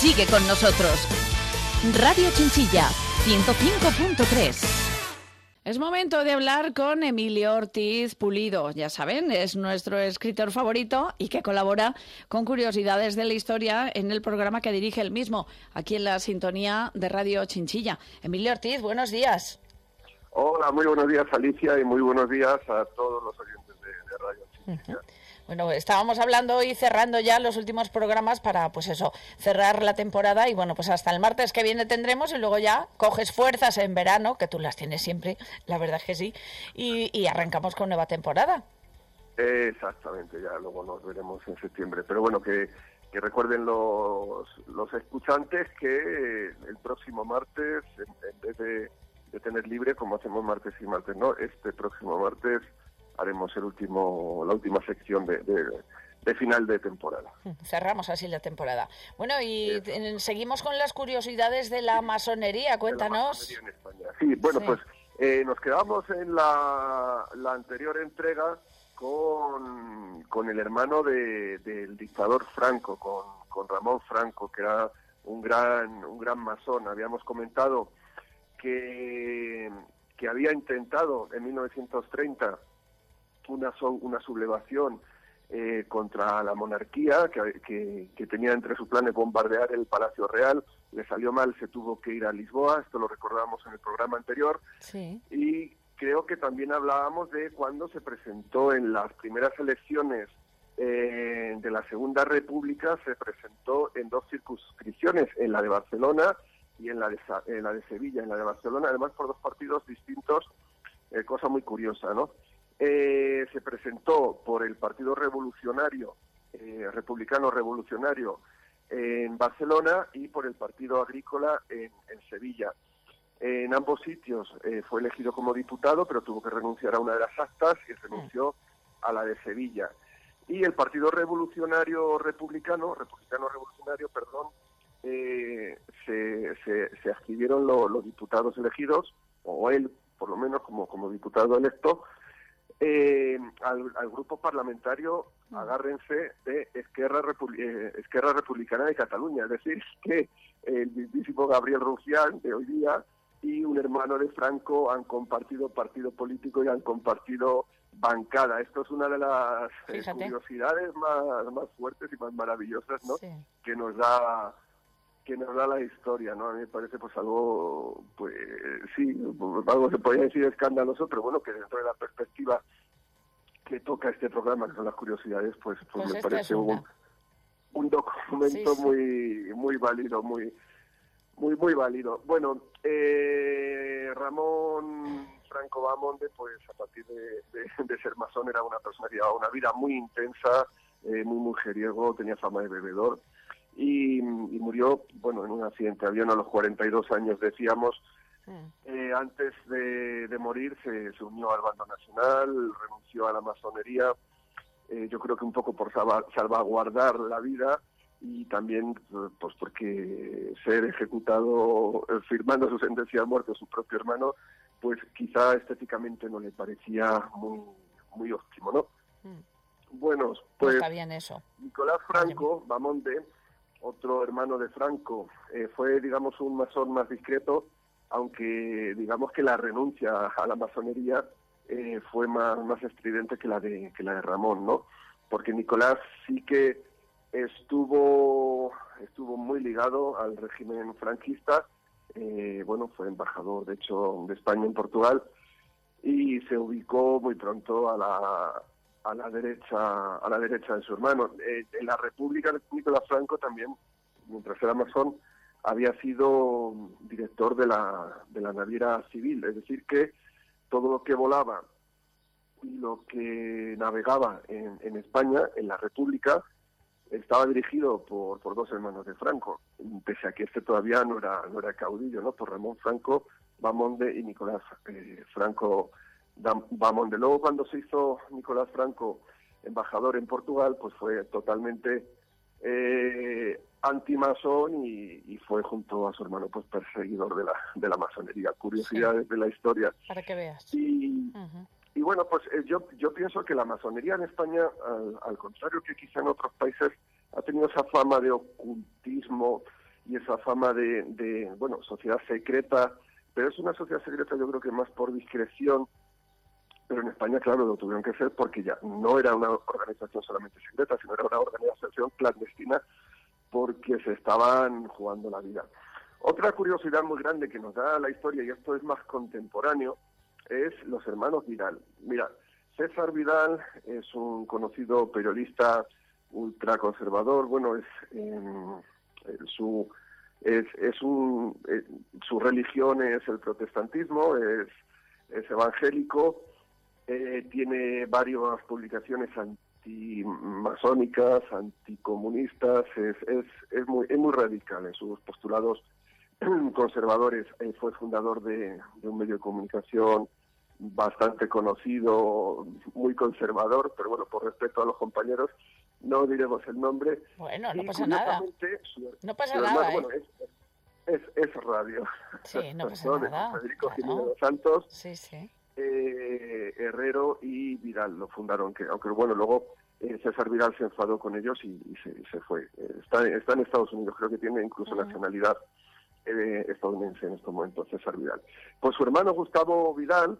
Sigue con nosotros. Radio Chinchilla 105.3. Es momento de hablar con Emilio Ortiz Pulido. Ya saben, es nuestro escritor favorito y que colabora con Curiosidades de la Historia en el programa que dirige él mismo, aquí en la sintonía de Radio Chinchilla. Emilio Ortiz, buenos días. Hola, muy buenos días Alicia y muy buenos días a todos los oyentes de, Radio Chinchilla. Bueno, estábamos hablando y cerrando ya los últimos programas para, pues eso, cerrar la temporada y bueno, pues hasta el martes que viene tendremos y luego ya coges fuerzas en verano, que tú las tienes siempre, la verdad es que sí, y, arrancamos con nueva temporada. Exactamente, ya luego nos veremos en septiembre. Pero bueno, que, recuerden los, los escuchantes que el próximo martes, en, vez de, de tener libre, como hacemos martes y martes, ¿no? Este próximo martes haremos el último, la última sección de, de, final de temporada. Cerramos así la temporada. Bueno, y seguimos con las curiosidades de la masonería, cuéntanos. Sí, bueno, pues eh, nos quedamos en la, la anterior entrega con, con el hermano de, del dictador Franco, con, con Ramón Franco, que era un gran, un gran masón. Habíamos comentado que, que había intentado en 1930 una, una sublevación eh, contra la monarquía, que, que, tenía entre sus planes bombardear el Palacio Real. Le salió mal, se tuvo que ir a Lisboa, esto lo recordábamos en el programa anterior. Y creo que también hablábamos de cuando se presentó en las primeras elecciones eh, de la Segunda República, se presentó en dos circunscripciones, en la de Barcelona y en la de, en la de Sevilla. En la de Barcelona, además por dos partidos distintos, eh, cosa muy curiosa, ¿no? Eh, se presentó por el Partido Revolucionario, eh, Republicano Revolucionario en Barcelona y por el Partido Agrícola en, Sevilla. En ambos sitios eh, fue elegido como diputado, pero tuvo que renunciar a una de las actas y renunció a la de Sevilla. Y el Partido Revolucionario Republicano, Republicano Revolucionario, perdón, se, se, adquirieron los diputados elegidos, o él por lo menos como, como diputado electo, eh, al, grupo parlamentario mm. agárrense de Esquerra, eh, Esquerra Republicana de Cataluña, es decir, que el mismísimo Gabriel Rufián de hoy día y un hermano de Franco han compartido partido político y han compartido bancada. Esto es una de las eh, curiosidades más, más fuertes y más maravillosas ¿no? que nos da que nos da la historia, ¿no? A mí me parece pues algo, pues sí, algo se podría decir escandaloso, pero bueno, que dentro de la perspectiva que toca este programa, que son las curiosidades, pues, pues, me este parece un, un documento muy muy válido, muy muy muy válido. Bueno, eh, Ramón Franco Bamonde, pues a partir de, ser masón era una persona que llevaba una vida muy intensa, eh, muy mujeriego, tenía fama de bebedor y, murió, bueno, en un accidente de avión a los 42 años, decíamos. Eh, antes de, morir se, unió al bando nacional, renunció a la masonería, eh, yo creo que un poco por salvaguardar la vida y también pues porque ser ejecutado eh, firmando su sentencia de muerte su propio hermano, pues quizá estéticamente no le parecía muy, muy óptimo, ¿no? Mm. Bueno, pues... está bien eso. Nicolás Franco, Bamonde, otro hermano de Franco, eh, fue, digamos, un masón más discreto, aunque digamos que la renuncia a la masonería eh, fue más, más estridente que la de que la de Ramón, ¿no? Porque Nicolás sí que estuvo estuvo muy ligado al régimen franquista, eh, bueno, fue embajador, de hecho, de España en Portugal y se ubicó muy pronto a la a la derecha a la derecha de su hermano. Eh, en la República Nicolás Franco también, mientras era masón, había sido director de la, de la naviera civil, es decir, que todo lo que volaba y lo que navegaba en, España, en la República, estaba dirigido por, por dos hermanos de Franco, pese a que este todavía no era, no era caudillo, ¿no? Por Ramón Franco, Bamonde y Nicolás eh, Franco De luego cuando se hizo Nicolás Franco embajador en Portugal, pues fue totalmente eh, antimasón y, fue junto a su hermano pues perseguidor de la, de la masonería. Curiosidades de la historia. Para que veas. Y, y bueno, pues eh, yo, yo pienso que la masonería en España, al, contrario que quizá en otros países, ha tenido esa fama de ocultismo y esa fama de, de, bueno, sociedad secreta, pero es una sociedad secreta yo creo que más por discreción, pero en España, claro, lo tuvieron que hacer porque ya no era una organización solamente secreta, sino era una organización clandestina porque se estaban jugando la vida. Otra curiosidad muy grande que nos da la historia, y esto es más contemporáneo, es los hermanos Vidal. Mira, César Vidal es un conocido periodista ultraconservador, bueno, es em, su es, es un eh, su religión es el protestantismo, es, es evangélico, eh, tiene varias publicaciones antimasónicas, anticomunistas, es, es, es, muy, es muy radical en sus postulados conservadores. Eh, fue fundador de, un medio de comunicación bastante conocido, muy conservador, pero bueno, por respeto a los compañeros, no diremos el nombre. Bueno, no pasa nada. no pasa nada. Bueno, es, es, es, radio. Sí, no pasa nada. Federico Jiménez Santos. Sí, sí. Eh, Herrero y Vidal lo fundaron, que aunque bueno, luego eh, César Vidal se enfadó con ellos y, se, fue. Eh, está, está, en Estados Unidos, creo que tiene incluso nacionalidad estadounidense en estos momentos, César Vidal. Pues su hermano Gustavo Vidal,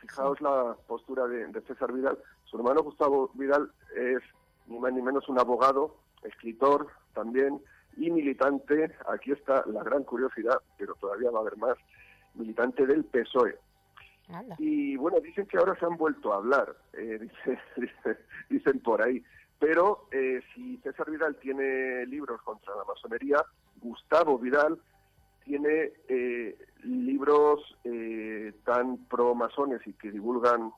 fijaos la postura de, César Vidal, su hermano Gustavo Vidal es ni más ni menos un abogado, escritor también y militante, aquí está la gran curiosidad, pero todavía va a haber más, militante del PSOE. Y bueno, dicen que ahora se han vuelto a hablar, eh, dicen por ahí. Pero eh, si César Vidal tiene libros contra la masonería, Gustavo Vidal tiene eh, libros tan pro-masones y que divulgan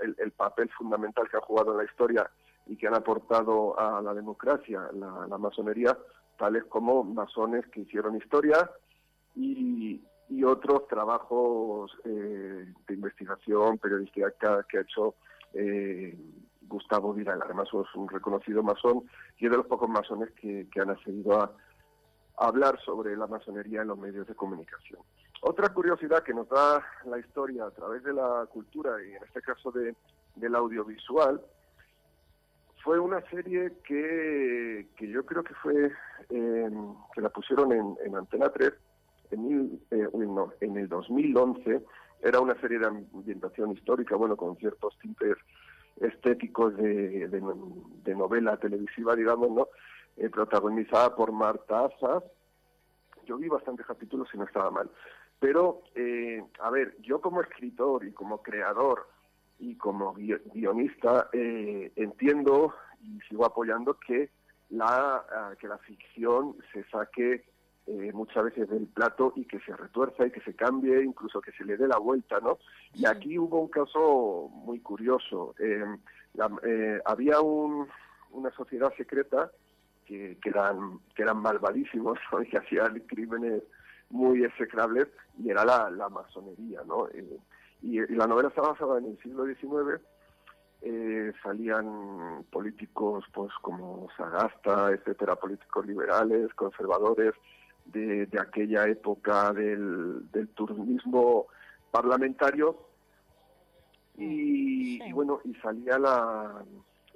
el, papel fundamental que ha jugado en la historia y que han aportado a la democracia, la masonería, tales como masones que hicieron historia y, y otros trabajos eh, de investigación periodística que, ha hecho eh, Gustavo Vidal. Además es un reconocido masón y es de los pocos masones que, han accedido a, hablar sobre la masonería en los medios de comunicación. Otra curiosidad que nos da la historia a través de la cultura y en este caso de, del audiovisual fue una serie que, que yo creo que fue eh, que la pusieron en, en Antena 3 en, eh, en el 2011 era una serie de ambientación histórica, bueno, con ciertos tintes estéticos de, de, novela televisiva, digamos, ¿no? Eh, protagonizada por Marta Asas. Yo vi bastantes capítulos y no estaba mal. Pero, eh, a ver, yo como escritor y como creador y como guionista entiendo y sigo apoyando que la, ah, que la ficción se saque eh, muchas veces del plato y que se retuerza y que se cambie, incluso que se le dé la vuelta, ¿no? Y aquí hubo un caso muy curioso. Eh, eh, había un, una sociedad secreta que, que, eran, que eran malvadísimos y que hacían crímenes muy execrables y era la, la masonería, ¿no? Y, y, la novela está basada en el siglo XIX. salían políticos pues como Sagasta, etcétera, políticos liberales, conservadores, de, aquella época del, del turismo parlamentario. Y, bueno y salía la,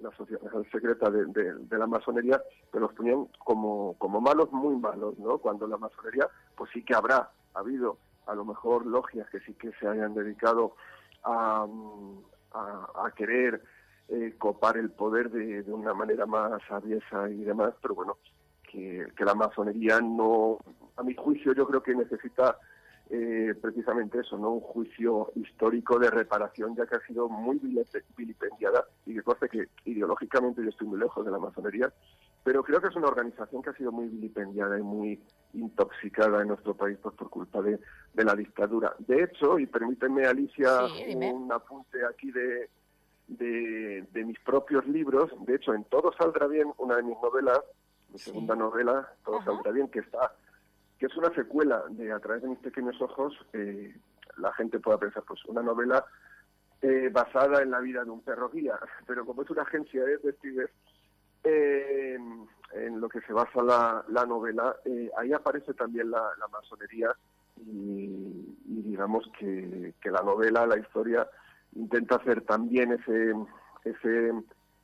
la sociedad secreta de, de, la masonería que los ponían como, como malos muy malos no cuando la masonería pues sí que habrá habido a lo mejor logias que sí que se hayan dedicado a, a, querer eh, copar el poder de, de una manera más aviesa y demás pero bueno que, la masonería no, a mi juicio, yo creo que necesita eh, precisamente eso, no un juicio histórico de reparación, ya que ha sido muy vilipendiada y que cosa que ideológicamente yo estoy muy lejos de la masonería, pero creo que es una organización que ha sido muy vilipendiada y muy intoxicada en nuestro país pues, por culpa de, la dictadura. De hecho, y permíteme, Alicia, un apunte aquí de, de, de mis propios libros, de hecho, en Todo Saldrá Bien, una de mis novelas, mi segunda novela, Todo saldrá bien, que está que es una secuela de A través de mis pequeños ojos, eh, la gente pueda pensar, pues una novela eh, basada en la vida de un perro guía, pero como es una agencia de detectives, eh, en lo que se basa la, la novela, ahí aparece también la, masonería y, y, digamos que, que la novela, la historia, intenta hacer también ese, ese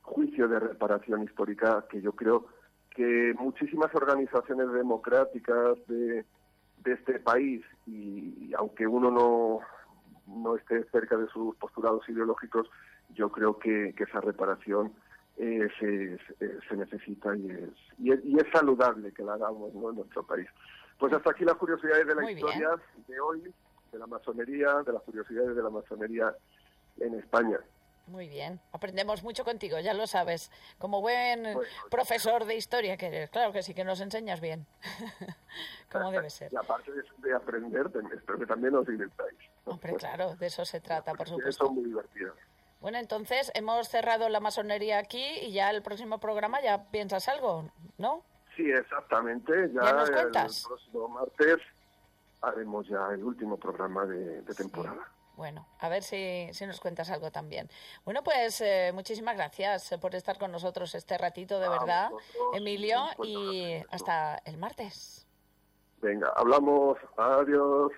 juicio de reparación histórica que yo creo que muchísimas organizaciones democráticas de, este país, y, aunque uno no, no esté cerca de sus postulados ideológicos, yo creo que, esa reparación eh, se, necesita y es, y es, saludable que la hagamos en nuestro país. Pues hasta aquí las curiosidades de la historia de hoy, de la masonería, de las curiosidades de la masonería en España. Muy bien, aprendemos mucho contigo, ya lo sabes. Como buen profesor de historia que eres, claro que sí, que nos enseñas bien, como debe ser. Y aparte de, aprender, espero que también os divirtáis. Hombre, claro, de eso se trata, por supuesto. Son muy divertidas. Bueno, entonces hemos cerrado la masonería aquí y ya el próximo programa ya piensas algo, ¿no? Sí, exactamente. Ya, el próximo martes haremos ya el último programa de, temporada. Bueno, a ver si, si, nos cuentas algo también. Bueno, pues eh, muchísimas gracias por estar con nosotros este ratito, de verdad, Emilio, y hasta el martes. Venga, hablamos. Adiós.